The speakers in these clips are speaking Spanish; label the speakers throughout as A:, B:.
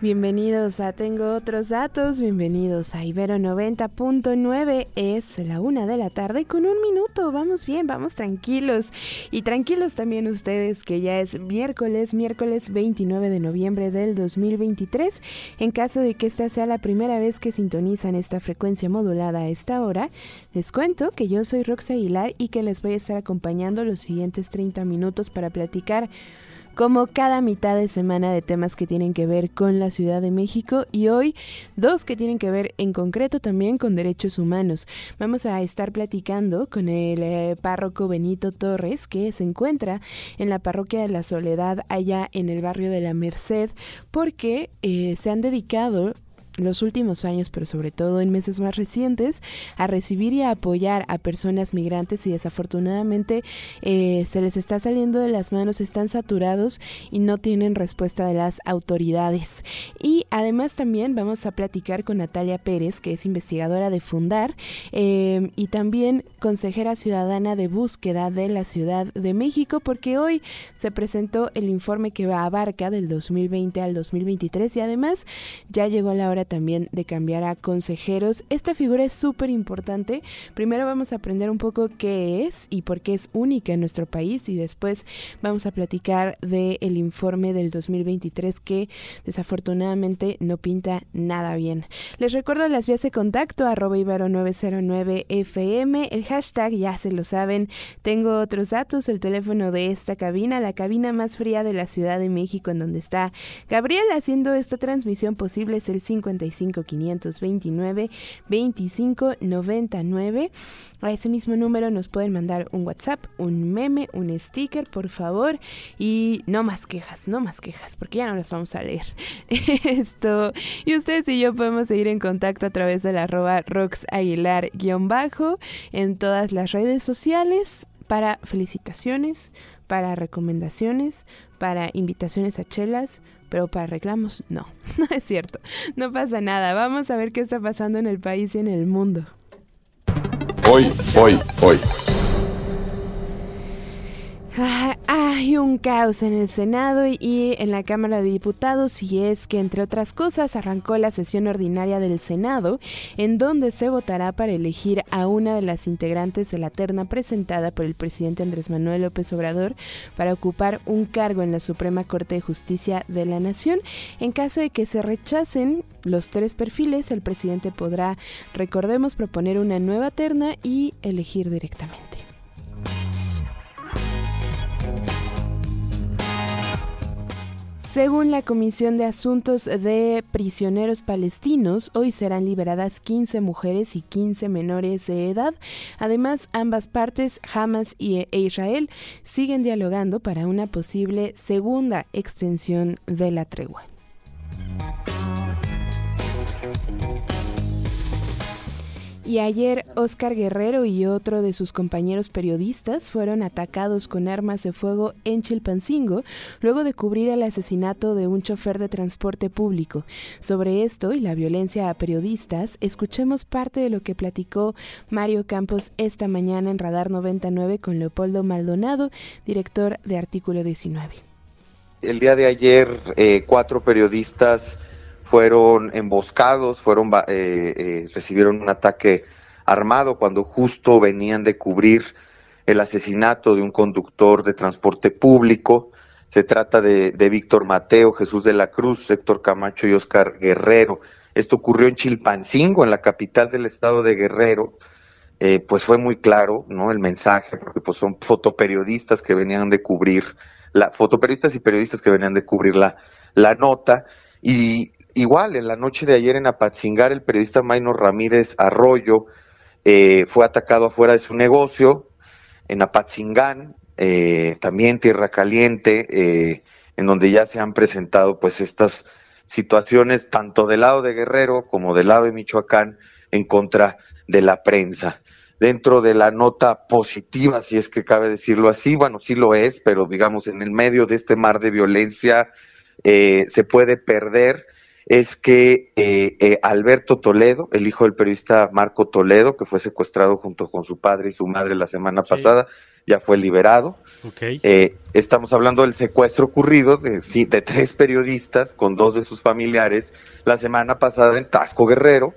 A: Bienvenidos a Tengo otros datos, bienvenidos a Ibero 90.9, es la una de la tarde con un minuto, vamos bien, vamos tranquilos. Y tranquilos también ustedes que ya es miércoles, miércoles 29 de noviembre del 2023, en caso de que esta sea la primera vez que sintonizan esta frecuencia modulada a esta hora, les cuento que yo soy Rox Aguilar y que les voy a estar acompañando los siguientes 30 minutos para platicar como cada mitad de semana de temas que tienen que ver con la Ciudad de México y hoy dos que tienen que ver en concreto también con derechos humanos. Vamos a estar platicando con el eh, párroco Benito Torres que se encuentra en la parroquia de la Soledad allá en el barrio de la Merced porque eh, se han dedicado los últimos años, pero sobre todo en meses más recientes, a recibir y a apoyar a personas migrantes y desafortunadamente eh, se les está saliendo de las manos, están saturados y no tienen respuesta de las autoridades. Y además también vamos a platicar con Natalia Pérez, que es investigadora de Fundar eh, y también consejera ciudadana de búsqueda de la Ciudad de México, porque hoy se presentó el informe que abarca del 2020 al 2023 y además ya llegó la hora también de cambiar a consejeros. Esta figura es súper importante. Primero vamos a aprender un poco qué es y por qué es única en nuestro país y después vamos a platicar del el informe del 2023 que desafortunadamente no pinta nada bien. Les recuerdo las vías de contacto arroba ibero 909 FM, el hashtag ya se lo saben, tengo otros datos, el teléfono de esta cabina, la cabina más fría de la Ciudad de México en donde está Gabriel haciendo esta transmisión posible es el 50 55 529 25 99. A ese mismo número nos pueden mandar un WhatsApp, un meme, un sticker, por favor. Y no más quejas, no más quejas, porque ya no las vamos a leer. Esto. Y ustedes y yo podemos seguir en contacto a través de la arroba roxaguilar-bajo en todas las redes sociales para felicitaciones, para recomendaciones, para invitaciones a chelas, pero para reclamos no, no es cierto, no pasa nada, vamos a ver qué está pasando en el país y en el mundo.
B: Hoy, hoy, hoy.
A: Ah, hay un caos en el Senado y en la Cámara de Diputados y es que, entre otras cosas, arrancó la sesión ordinaria del Senado, en donde se votará para elegir a una de las integrantes de la terna presentada por el presidente Andrés Manuel López Obrador para ocupar un cargo en la Suprema Corte de Justicia de la Nación. En caso de que se rechacen los tres perfiles, el presidente podrá, recordemos, proponer una nueva terna y elegir directamente. Según la Comisión de Asuntos de Prisioneros Palestinos, hoy serán liberadas 15 mujeres y 15 menores de edad. Además, ambas partes, Hamas e Israel, siguen dialogando para una posible segunda extensión de la tregua. Y ayer Oscar Guerrero y otro de sus compañeros periodistas fueron atacados con armas de fuego en Chilpancingo luego de cubrir el asesinato de un chofer de transporte público. Sobre esto y la violencia a periodistas, escuchemos parte de lo que platicó Mario Campos esta mañana en Radar 99 con Leopoldo Maldonado, director de Artículo 19.
C: El día de ayer, eh, cuatro periodistas fueron emboscados, fueron eh, eh, recibieron un ataque armado cuando justo venían de cubrir el asesinato de un conductor de transporte público. Se trata de, Víctor Mateo, Jesús de la Cruz, Héctor Camacho y Oscar Guerrero. Esto ocurrió en Chilpancingo, en la capital del estado de Guerrero. Eh, pues fue muy claro, ¿no? El mensaje, porque pues son fotoperiodistas que venían de cubrir, la, fotoperiodistas y periodistas que venían de cubrir la, la nota. Y igual, en la noche de ayer en Apatzingar, el periodista Maino Ramírez Arroyo eh, fue atacado afuera de su negocio, en Apatzingán, eh, también Tierra Caliente, eh, en donde ya se han presentado pues estas situaciones tanto del lado de Guerrero como del lado de Michoacán en contra de la prensa. Dentro de la nota positiva, si es que cabe decirlo así, bueno, sí lo es, pero digamos en el medio de este mar de violencia se puede perder es que eh, eh, Alberto Toledo, el hijo del periodista Marco Toledo, que fue secuestrado junto con su padre y su madre la semana pasada, ya fue liberado. Eh, estamos hablando del secuestro ocurrido de, de tres periodistas con dos de sus familiares la semana pasada en Tasco Guerrero.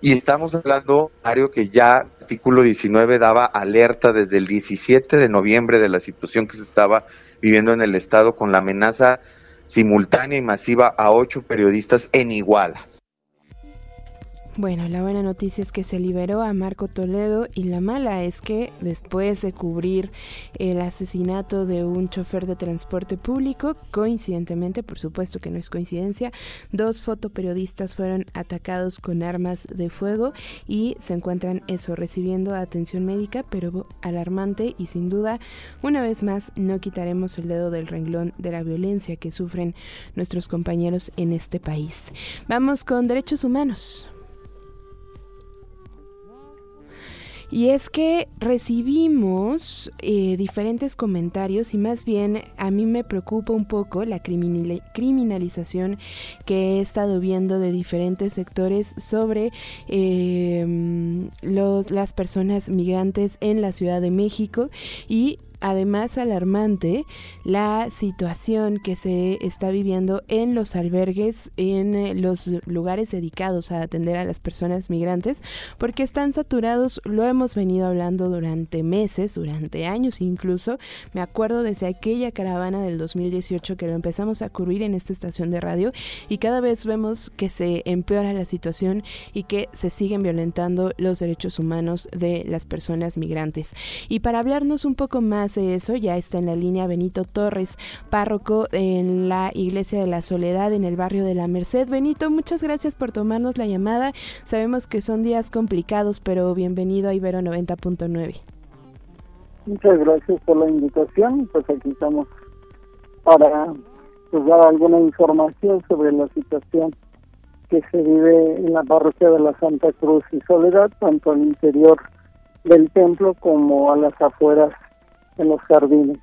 C: Y estamos hablando, Mario, que ya artículo 19 daba alerta desde el 17 de noviembre de la situación que se estaba viviendo en el Estado con la amenaza simultánea y masiva a ocho periodistas en Iguala.
A: Bueno, la buena noticia es que se liberó a Marco Toledo y la mala es que después de cubrir el asesinato de un chofer de transporte público, coincidentemente, por supuesto que no es coincidencia, dos fotoperiodistas fueron atacados con armas de fuego y se encuentran eso, recibiendo atención médica, pero alarmante y sin duda, una vez más, no quitaremos el dedo del renglón de la violencia que sufren nuestros compañeros en este país. Vamos con derechos humanos. Y es que recibimos eh, diferentes comentarios y más bien a mí me preocupa un poco la criminalización que he estado viendo de diferentes sectores sobre em, los, las personas migrantes en la Ciudad de México y además alarmante la situación que se está viviendo en los albergues, en eh, los lugares dedicados a atender a las personas migrantes, porque están saturados, lo hemos venido hablando durante meses, durante años incluso, me acuerdo desde aquella caravana del 2018 que lo empezamos a cubrir en esta estación de radio y cada vez vemos que se empeora la situación y que se siguen violentando los derechos humanos de las personas migrantes. Y para hablarnos un poco más eso, ya está en la línea Benito Torres, párroco en la Iglesia de la Soledad en el barrio de la Merced. Benito, muchas gracias por tomarnos la llamada. Sabemos que son días complicados, pero bienvenido a Ibero 90.9.
D: Muchas gracias por la invitación. Pues aquí estamos para pues, dar alguna información sobre la situación que se vive en la parroquia de la Santa Cruz y Soledad, tanto al interior del templo como a las afueras en los jardines.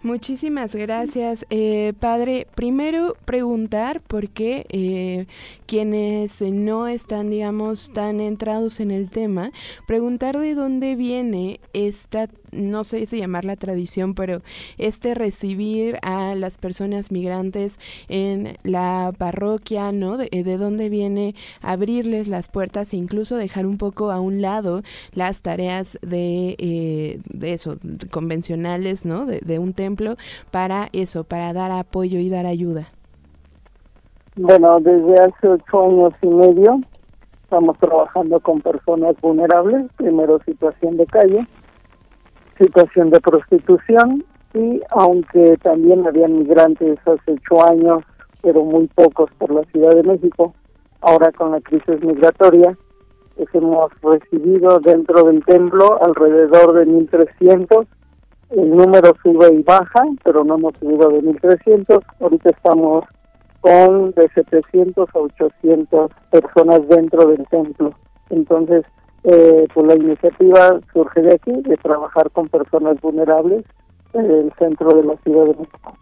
A: Muchísimas gracias, eh, padre. Primero preguntar por qué eh, quienes no están, digamos, tan entrados en el tema, preguntar de dónde viene esta no sé si llamarla tradición, pero este recibir a las personas migrantes en la parroquia, ¿no? De, dónde viene abrirles las puertas e incluso dejar un poco a un lado las tareas de, eh, de eso, convencionales, ¿no? De, de un templo para eso, para dar apoyo y dar ayuda.
D: Bueno, desde hace ocho años y medio estamos trabajando con personas vulnerables, primero situación de calle, situación de prostitución y aunque también habían migrantes hace ocho años, pero muy pocos por la Ciudad de México, ahora con la crisis migratoria, pues hemos recibido dentro del templo alrededor de 1.300. El número sube y baja, pero no hemos subido de 1.300. Ahorita estamos con de 700 a 800 personas dentro del templo. Entonces, eh, pues la iniciativa surge de aquí, de trabajar con personas vulnerables en el centro de la Ciudad de México.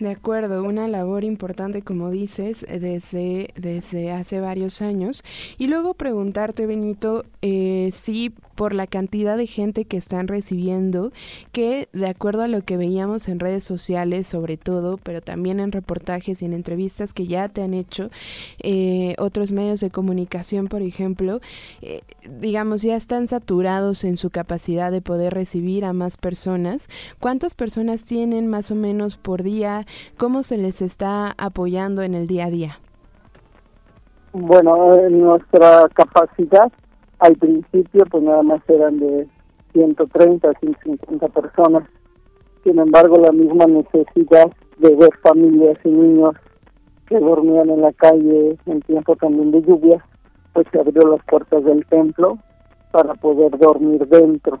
A: De acuerdo, una labor importante, como dices, desde, desde hace varios años. Y luego preguntarte, Benito, eh, si por la cantidad de gente que están recibiendo, que de acuerdo a lo que veíamos en redes sociales sobre todo, pero también en reportajes y en entrevistas que ya te han hecho eh, otros medios de comunicación, por ejemplo, eh, digamos, ya están saturados en su capacidad de poder recibir a más personas. ¿Cuántas personas tienen más o menos por día? ¿Cómo se les está apoyando en el día a día?
D: Bueno, nuestra capacidad al principio pues nada más eran de 130, 150 personas. Sin embargo, la misma necesidad de ver familias y niños que dormían en la calle en tiempo también de lluvia, pues se abrió las puertas del templo para poder dormir dentro.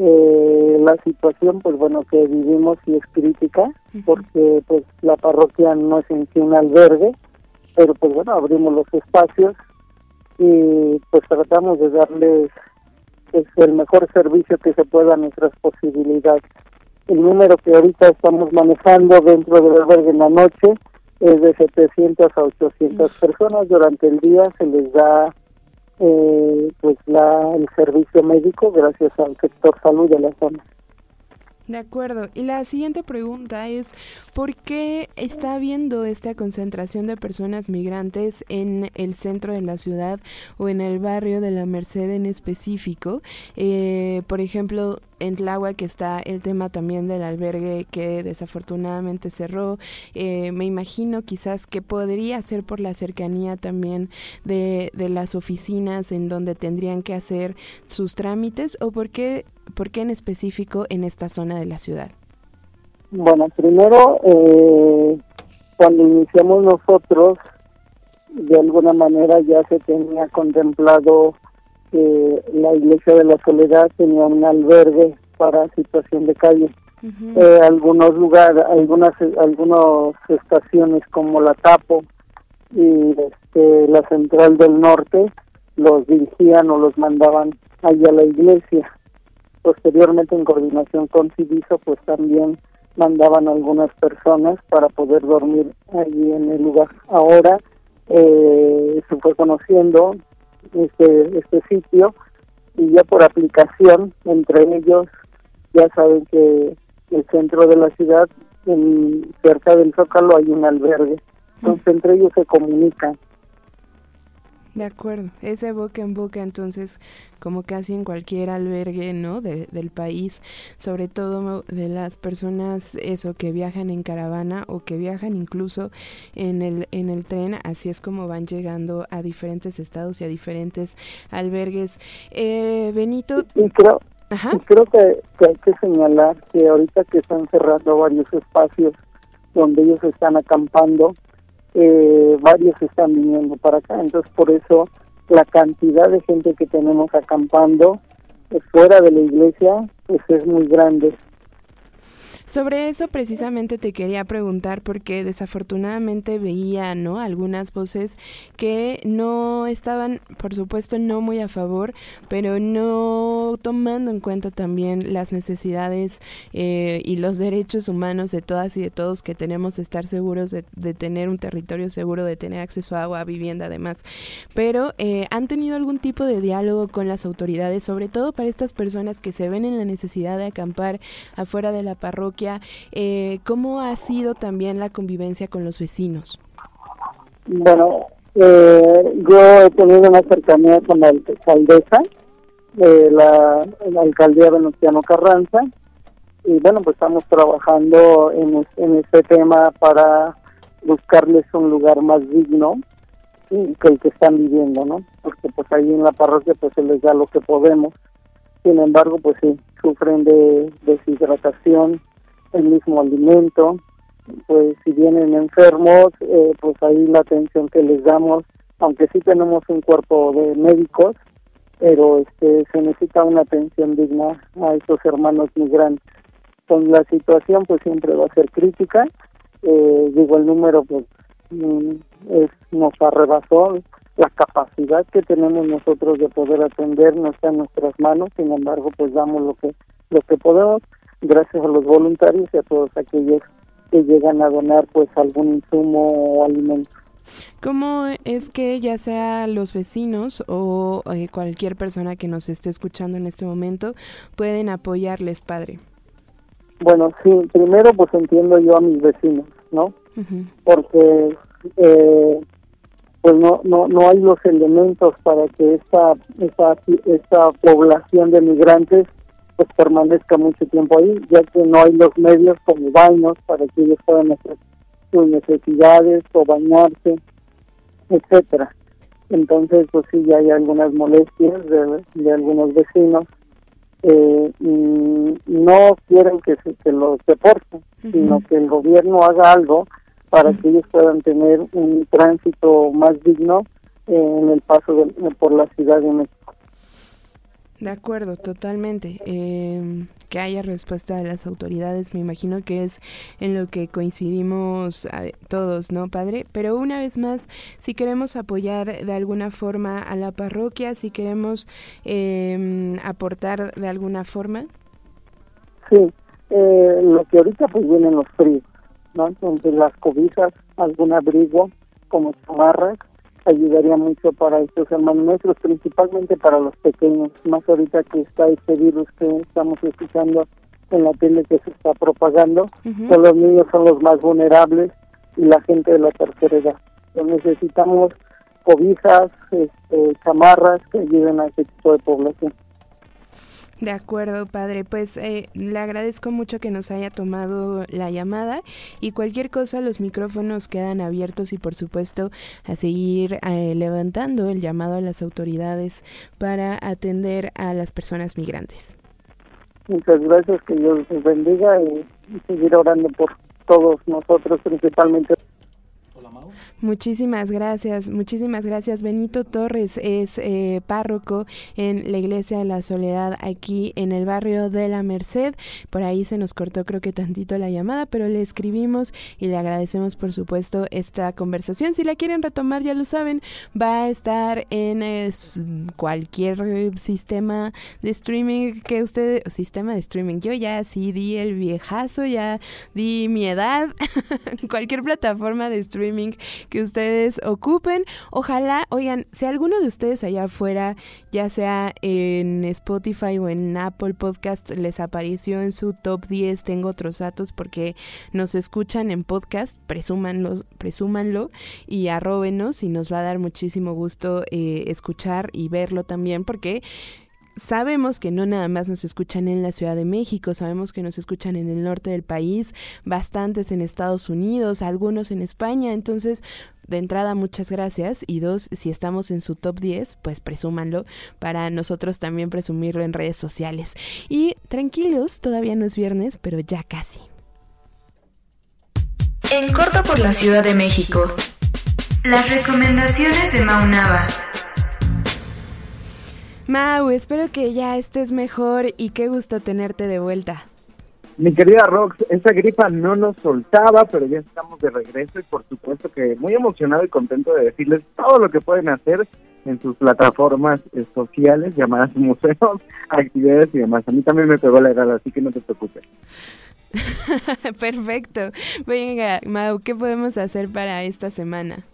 D: Eh, la situación, pues bueno, que vivimos y es crítica, porque pues la parroquia no es en sí un albergue, pero pues bueno, abrimos los espacios y pues tratamos de darles pues, el mejor servicio que se pueda a nuestras posibilidades. El número que ahorita estamos manejando dentro del albergue en la noche es de 700 a 800 personas. Durante el día se les da eh, pues la, el servicio médico gracias al sector salud de la zona.
A: De acuerdo. Y la siguiente pregunta es, ¿por qué está habiendo esta concentración de personas migrantes en el centro de la ciudad o en el barrio de la Merced en específico? Eh, por ejemplo, en que está el tema también del albergue que desafortunadamente cerró. Eh, me imagino quizás que podría ser por la cercanía también de, de las oficinas en donde tendrían que hacer sus trámites o por qué ¿Por qué en específico en esta zona de la ciudad?
D: Bueno, primero, eh, cuando iniciamos nosotros, de alguna manera ya se tenía contemplado que la Iglesia de la Soledad tenía un albergue para situación de calle. Eh, algunos lugares, algunas algunas estaciones como la Tapo y este, la Central del Norte los dirigían o los mandaban allá a la iglesia posteriormente en coordinación con Civiso pues también mandaban algunas personas para poder dormir allí en el lugar. Ahora eh, se fue conociendo este, este sitio y ya por aplicación entre ellos ya saben que el centro de la ciudad en, cerca del Zócalo hay un albergue. Entonces entre ellos se comunican
A: de acuerdo, ese boca en boca entonces como casi en cualquier albergue, ¿no? del país, sobre todo de las personas eso que viajan en caravana o que viajan incluso en el en el tren, así es como van llegando a diferentes estados y a diferentes albergues. Eh, Benito.
D: Y creo, creo que, que hay que señalar que ahorita que están cerrando varios espacios donde ellos están acampando, eh, varios están viniendo para acá. Entonces, por eso la cantidad de gente que tenemos acampando fuera de la iglesia pues es muy grande.
A: Sobre eso precisamente te quería preguntar porque desafortunadamente veía, ¿no? Algunas voces que no estaban, por supuesto, no muy a favor, pero no tomando en cuenta también las necesidades eh, y los derechos humanos de todas y de todos que tenemos de estar seguros de, tener un territorio seguro, de tener acceso a agua, a vivienda, además. Pero eh, han tenido algún tipo de diálogo con las autoridades, sobre todo para estas personas que se ven en la necesidad de acampar afuera de la parroquia eh, ¿cómo ha sido también la convivencia con los vecinos?
D: Bueno, eh, yo he tenido una cercanía con la alcaldesa, eh, la, alcaldía Venustiano Carranza, y bueno, pues estamos trabajando en, en este tema para buscarles un lugar más digno que el que están viviendo, ¿no? Porque pues ahí en la parroquia pues se les da lo que podemos. Sin embargo, pues sí, sufren de deshidratación, el mismo alimento, pues si vienen enfermos, eh, pues ahí la atención que les damos, aunque sí tenemos un cuerpo de médicos, pero este se necesita una atención digna a esos hermanos migrantes. Con la situación pues siempre va a ser crítica, eh, digo el número pues mm, nos arrebasó la capacidad que tenemos nosotros de poder atender no está en nuestras manos, sin embargo pues damos lo que lo que podemos gracias a los voluntarios y a todos aquellos que llegan a donar pues algún insumo o alimento.
A: ¿Cómo es que ya sea los vecinos o eh, cualquier persona que nos esté escuchando en este momento pueden apoyarles, padre?
D: Bueno, sí, primero pues entiendo yo a mis vecinos, ¿no? Porque eh, pues no, no, no hay los elementos para que esta, esta, esta población de migrantes pues permanezca mucho tiempo ahí, ya que no hay los medios como baños para que ellos puedan hacer sus necesidades o bañarse, etcétera. Entonces, pues sí, ya hay algunas molestias de, algunos vecinos. Eh, no quieren que, se, los deporten, sino que el gobierno haga algo para que ellos puedan tener un tránsito más digno en el paso por la Ciudad de México.
A: De acuerdo, totalmente. Em, que haya respuesta de las autoridades, me imagino que es en lo que coincidimos eh, todos, ¿no, padre? Pero una vez más, si queremos apoyar de alguna forma a la parroquia, si queremos em, aportar de alguna forma.
D: Sí, eh, lo que ahorita pues vienen los fríos, ¿no? Entonces las cobijas algún abrigo como chamarras, ayudaría mucho para estos hermanos nuestros, principalmente para los pequeños, más ahorita que está este virus que estamos escuchando en la tele que se está propagando, los niños son los más vulnerables y la gente de la tercera edad. Entonces necesitamos cobijas, este, chamarras que ayuden a ese tipo de población.
A: De acuerdo, padre. Pues eh, le agradezco mucho que nos haya tomado la llamada y cualquier cosa, los micrófonos quedan abiertos y por supuesto a seguir eh, levantando el llamado a las autoridades para atender a las personas migrantes.
D: Muchas gracias, que Dios les bendiga y seguir orando por todos nosotros, principalmente
A: Muchísimas gracias, muchísimas gracias. Benito Torres es eh, párroco en la Iglesia de la Soledad aquí en el barrio de la Merced. Por ahí se nos cortó creo que tantito la llamada, pero le escribimos y le agradecemos por supuesto esta conversación. Si la quieren retomar, ya lo saben, va a estar en cualquier sistema de streaming que usted, sistema de streaming. Yo ya sí di el viejazo, ya di mi edad, cualquier plataforma de streaming que ustedes ocupen. Ojalá, oigan, si alguno de ustedes allá afuera, ya sea en Spotify o en Apple Podcast, les apareció en su top 10, tengo otros datos porque nos escuchan en podcast, presúmanlo, presúmanlo y arróbenos y nos va a dar muchísimo gusto eh, escuchar y verlo también porque sabemos que no nada más nos escuchan en la Ciudad de México, sabemos que nos escuchan en el norte del país, bastantes en Estados Unidos, algunos en España, entonces de entrada, muchas gracias. Y dos, si estamos en su top 10, pues presúmanlo para nosotros también presumirlo en redes sociales. Y tranquilos, todavía no es viernes, pero ya casi.
E: En corto por la Ciudad de México. Las recomendaciones de Maunaba.
A: Mau, espero que ya estés mejor y qué gusto tenerte de vuelta.
F: Mi querida Rox, esa gripa no nos soltaba, pero ya estamos de regreso y por supuesto que muy emocionado y contento de decirles todo lo que pueden hacer en sus plataformas sociales llamadas museos, actividades y demás. A mí también me pegó la edad, así que no te preocupes.
A: Perfecto. Venga, Mau, ¿qué podemos hacer para esta semana?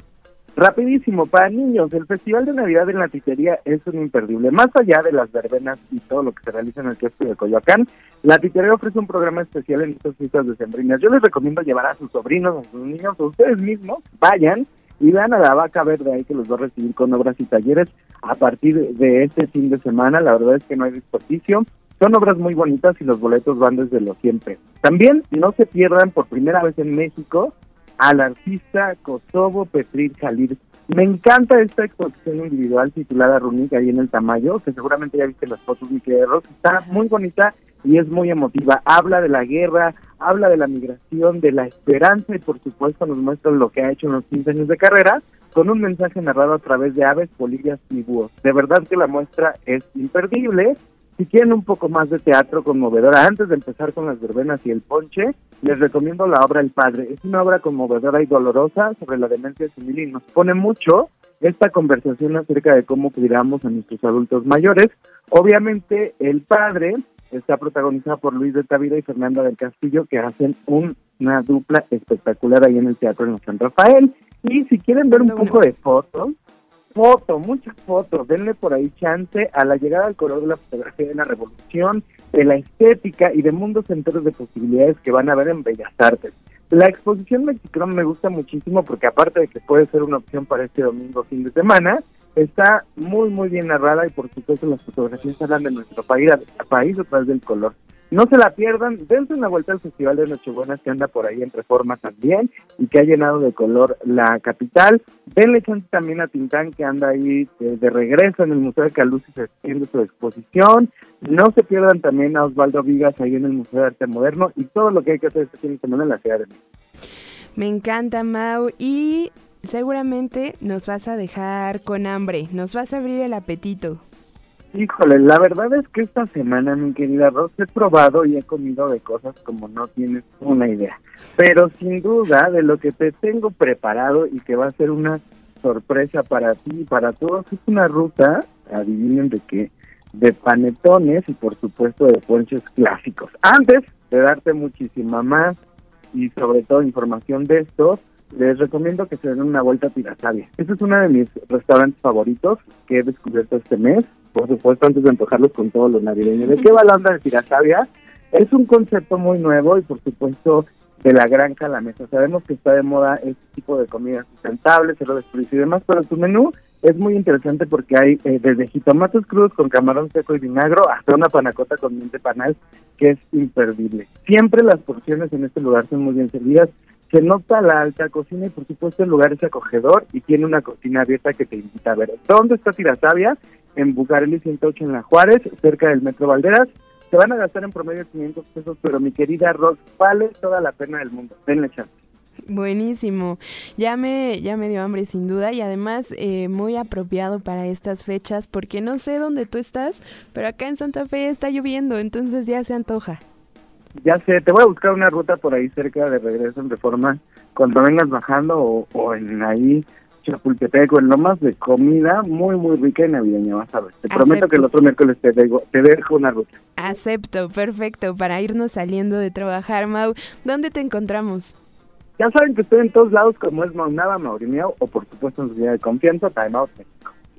F: Rapidísimo, para niños, el Festival de Navidad en la Titería es un imperdible. Más allá de las verbenas y todo lo que se realiza en el kiosco de Coyoacán, la Titería ofrece un programa especial en estas fiestas decembrinas. Yo les recomiendo llevar a sus sobrinos, a sus niños, a ustedes mismos, vayan y vean a la vaca verde ahí que los va a recibir con obras y talleres a partir de este fin de semana. La verdad es que no hay desperdicio. Son obras muy bonitas y los boletos van desde los siempre. También no se pierdan por primera vez en México al artista Kosovo Petrit Jalil. Me encanta esta exposición individual titulada Runik ahí en el Tamayo, que seguramente ya viste las fotos, mi querido Está muy bonita y es muy emotiva. Habla de la guerra, habla de la migración, de la esperanza y por supuesto nos muestra lo que ha hecho en los 15 años de carrera con un mensaje narrado a través de aves, polillas y búhos. De verdad que la muestra es imperdible si quieren un poco más de teatro conmovedora, antes de empezar con las verbenas y el ponche, les recomiendo la obra El Padre. Es una obra conmovedora y dolorosa sobre la demencia senil y nos pone mucho esta conversación acerca de cómo cuidamos a nuestros adultos mayores. Obviamente, El Padre está protagonizada por Luis de Tavira y Fernanda del Castillo, que hacen una dupla espectacular ahí en el Teatro de San Rafael. Y si quieren ver un poco de fotos, foto, muchas fotos, denle por ahí chance a la llegada al color de la fotografía de la revolución, de la estética y de mundos enteros de posibilidades que van a ver en Bellas Artes. La exposición mexicana me gusta muchísimo porque aparte de que puede ser una opción para este domingo fin de semana, está muy muy bien narrada y por supuesto las fotografías hablan de nuestro país, país a del color. No se la pierdan, dense una vuelta al Festival de Nochebuenas que anda por ahí en Reforma también y que ha llenado de color la capital. Denle chance también a Tintán que anda ahí de, regreso en el Museo de Caluz y se extiende su exposición. No se pierdan también a Osvaldo Vigas ahí en el Museo de Arte Moderno y todo lo que hay que hacer este fin de en la Ciudad de México.
A: Me encanta, Mau. Y seguramente nos vas a dejar con hambre, nos vas a abrir el apetito.
F: Híjole, la verdad es que esta semana, mi querida Ros, he probado y he comido de cosas como no tienes una idea. Pero sin duda, de lo que te tengo preparado y que va a ser una sorpresa para ti y para todos, es una ruta, adivinen de qué, de panetones y por supuesto de ponches clásicos. Antes de darte muchísima más y sobre todo información de esto, les recomiendo que se den una vuelta a Tirasavia. Este es uno de mis restaurantes favoritos que he descubierto este mes, por supuesto antes de antojarlos con todo lo navideño. ¿De qué va la onda de Tirasavia? Es un concepto muy nuevo y por supuesto de la granja a la mesa. Sabemos que está de moda este tipo de comidas sustentables, cero desperdicio y demás, pero su menú es muy interesante porque hay eh, desde jitomates crudos con camarón seco y vinagro hasta una panacota con miente panal que es imperdible. Siempre las porciones en este lugar son muy bien servidas. Se nota la alta cocina y por supuesto el lugar es acogedor y tiene una cocina abierta que te invita a ver. ¿Dónde está Tirasavia? En Bucareli 108 en La Juárez, cerca del Metro Valderas se van a gastar en promedio 500 pesos, pero mi querida Rox, vale toda la pena del mundo. Denle chance.
A: Buenísimo, ya me, ya me dio hambre sin duda y además eh, muy apropiado para estas fechas porque no sé dónde tú estás, pero acá en Santa Fe está lloviendo, entonces ya se antoja.
F: Ya sé, te voy a buscar una ruta por ahí cerca de regreso en Reforma cuando vengas bajando o, o en ahí Chapultepec en más de comida muy, muy rica y navideña, vas a ver. Te prometo que el otro miércoles te, dejo, te dejo una ruta.
A: Acepto, perfecto, para irnos saliendo de trabajar, Mau. ¿Dónde te encontramos?
F: Ya saben que estoy en todos lados como es Maunaba, Maurimiao o por supuesto en su día de confianza, Time Out.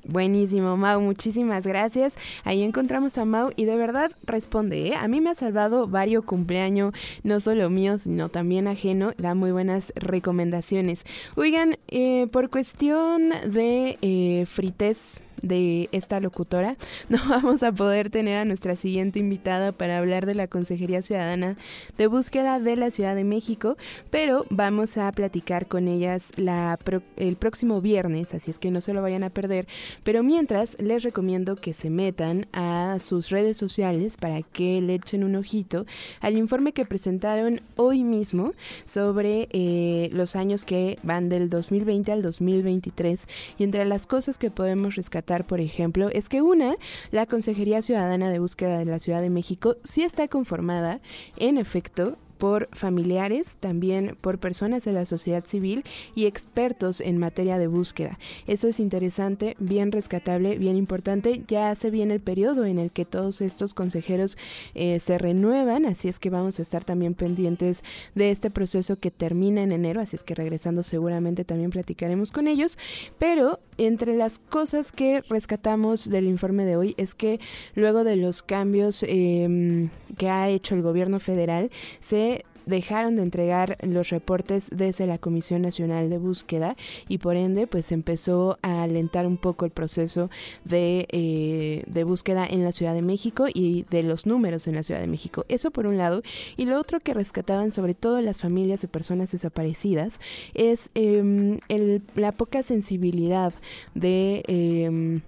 A: Buenísimo, Mau, muchísimas gracias. Ahí encontramos a Mau y de verdad responde, ¿eh? A mí me ha salvado varios cumpleaños, no solo mío, sino también ajeno, da muy buenas recomendaciones. Oigan, eh, por cuestión de eh, frites de esta locutora, no vamos a poder tener a nuestra siguiente invitada para hablar de la Consejería Ciudadana de Búsqueda de la Ciudad de México, pero vamos a platicar con ellas la el próximo viernes, así es que no se lo vayan a perder. Pero mientras, les recomiendo que se metan a sus redes sociales para que le echen un ojito al informe que presentaron hoy mismo sobre eh, los años que van del 2020 al 2023 y entre las cosas que podemos rescatar por ejemplo, es que una, la Consejería Ciudadana de Búsqueda de la Ciudad de México sí está conformada, en efecto, por familiares, también por personas de la sociedad civil y expertos en materia de búsqueda. Eso es interesante, bien rescatable, bien importante. Ya se viene el periodo en el que todos estos consejeros eh, se renuevan, así es que vamos a estar también pendientes de este proceso que termina en enero, así es que regresando seguramente también platicaremos con ellos. Pero entre las cosas que rescatamos del informe de hoy es que luego de los cambios em, que ha hecho el gobierno federal, se dejaron de entregar los reportes desde la Comisión Nacional de Búsqueda y por ende pues empezó a alentar un poco el proceso de, eh, de, búsqueda en la Ciudad de México y de los números en la Ciudad de México. Eso por un lado. Y lo otro que rescataban sobre todo las familias de personas desaparecidas es em, el, la poca sensibilidad de... Em,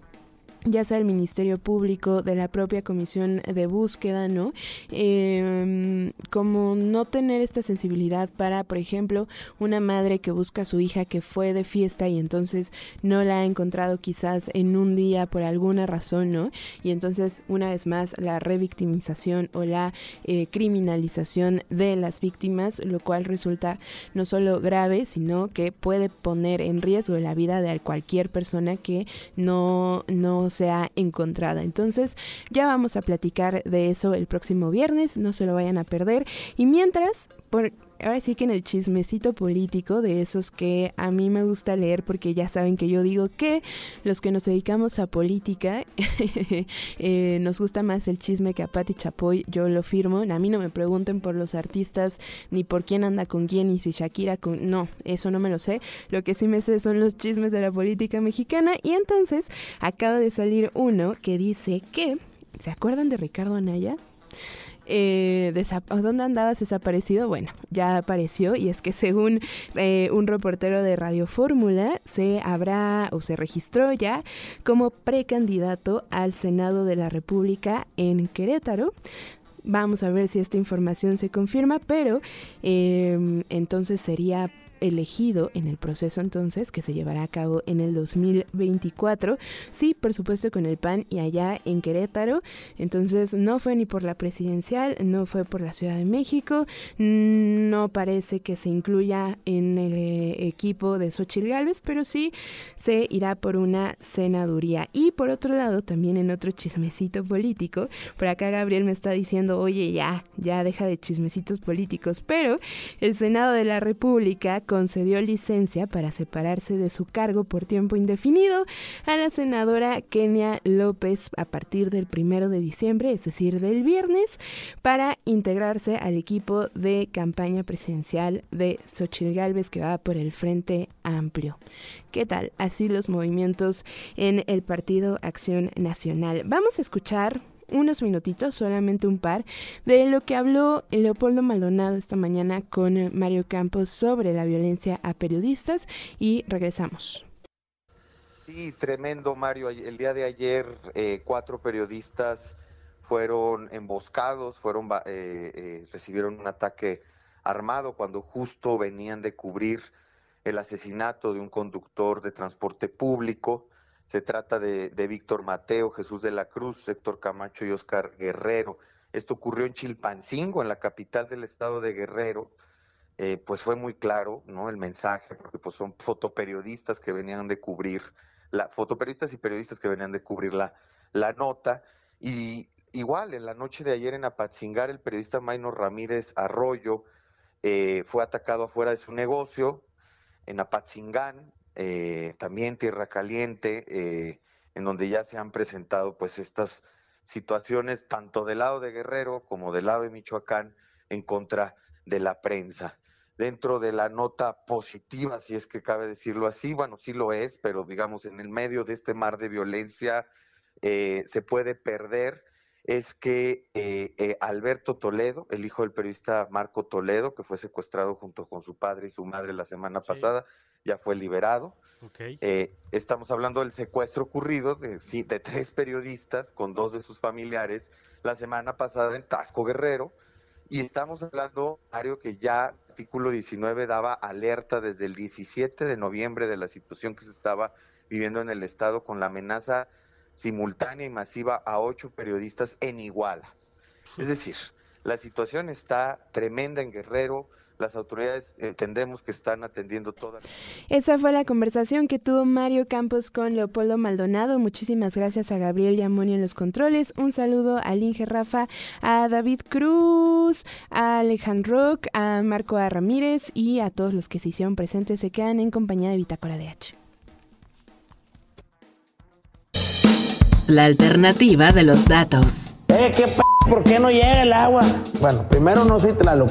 A: ya sea el Ministerio Público, de la propia Comisión de Búsqueda, ¿no? Em, como no tener esta sensibilidad para, por ejemplo, una madre que busca a su hija que fue de fiesta y entonces no la ha encontrado quizás en un día por alguna razón, ¿no? Y entonces, una vez más, la revictimización o la eh, criminalización de las víctimas, lo cual resulta no solo grave, sino que puede poner en riesgo la vida de cualquier persona que no, no sea encontrada. Entonces ya vamos a platicar de eso el próximo viernes, no se lo vayan a perder. Y mientras, por, ahora sí que en el chismecito político de esos que a mí me gusta leer porque ya saben que yo digo que los que nos dedicamos a política eh, nos gusta más el chisme que a Patti Chapoy, yo lo firmo, a mí no me pregunten por los artistas ni por quién anda con quién y si Shakira con... No, eso no me lo sé, lo que sí me sé son los chismes de la política mexicana. Y entonces acaba de salir uno que dice que... ¿Se acuerdan de Ricardo Anaya? Eh, ¿dónde andabas desaparecido? Bueno, ya apareció y es que según eh, un reportero de Radio Fórmula se habrá o se registró ya como precandidato al Senado de la República en Querétaro. Vamos a ver si esta información se confirma, pero eh, entonces sería elegido en el proceso entonces que se llevará a cabo en el 2024. Sí, por supuesto con el PAN y allá en Querétaro. Entonces no fue ni por la presidencial, no fue por la Ciudad de México, no parece que se incluya en el eh, equipo de Xochitl Gálvez, pero sí se irá por una senaduría. Y por otro lado, también en otro chismecito político, por acá Gabriel me está diciendo, oye, ya, ya deja de chismecitos políticos, pero el Senado de la República concedió licencia para separarse de su cargo por tiempo indefinido a la senadora Kenia López a partir del primero de diciembre, es decir, del viernes, para integrarse al equipo de campaña presidencial de Xochitl Gálvez que va por el Frente Amplio. ¿Qué tal? Así los movimientos en el Partido Acción Nacional. Vamos a escuchar unos minutitos, solamente un par, de lo que habló Leopoldo Maldonado esta mañana con Mario Campos sobre la violencia a periodistas y regresamos.
C: Sí, tremendo, Mario. El día de ayer eh, cuatro periodistas fueron emboscados, fueron eh, eh, recibieron un ataque armado cuando justo venían de cubrir el asesinato de un conductor de transporte público. Se trata de, Víctor Mateo, Jesús de la Cruz, Héctor Camacho y Oscar Guerrero. Esto ocurrió en Chilpancingo, en la capital del estado de Guerrero. Eh, pues fue muy claro, ¿no? El mensaje, porque pues son fotoperiodistas que venían de cubrir, la, fotoperiodistas y periodistas que venían de cubrir la, la nota. Y igual, en la noche de ayer en Apatzingar, el periodista Maino Ramírez Arroyo eh, fue atacado afuera de su negocio, en Apatzingán, eh, también Tierra Caliente, eh, en donde ya se han presentado pues estas situaciones tanto del lado de Guerrero como del lado de Michoacán en contra de la prensa. Dentro de la nota positiva, si es que cabe decirlo así, bueno, sí lo es, pero digamos en el medio de este mar de violencia eh, se puede perder es que Alberto Toledo, el hijo del periodista Marco Toledo, que fue secuestrado junto con su padre y su madre la semana pasada, ya fue liberado. Eh, estamos hablando del secuestro ocurrido de, de tres periodistas con dos de sus familiares la semana pasada en Tasco Guerrero. Y estamos hablando, Mario, que ya artículo 19 daba alerta desde el 17 de noviembre de la situación que se estaba viviendo en el Estado con la amenaza simultánea y masiva a ocho periodistas en Iguala. Es decir, la situación está tremenda en Guerrero, las autoridades entendemos que están atendiendo todas.
A: Esa fue la conversación que tuvo Mario Campos con Leopoldo Maldonado. Muchísimas gracias a Gabriel Yamoni en los controles. Un saludo a Inge Rafa, a David Cruz, a Alejandro, a Marco a. Ramírez y a todos los que se hicieron presentes. Se quedan en compañía de Bitácora de H.
G: La alternativa de los datos.
H: Eh, qué p ¿por qué no llega el agua? Bueno, primero no soy Tlaloc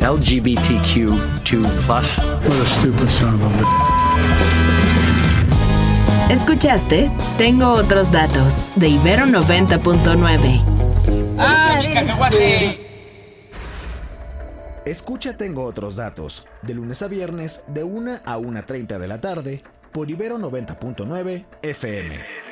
I: LGBTQ2+. What a stupid son of
G: Escuchaste Tengo otros datos de Ibero 90.9. ¡Ah,
J: Escucha Tengo otros datos de lunes a viernes de 1 a 1.30 de la tarde por Ibero 90.9 FM.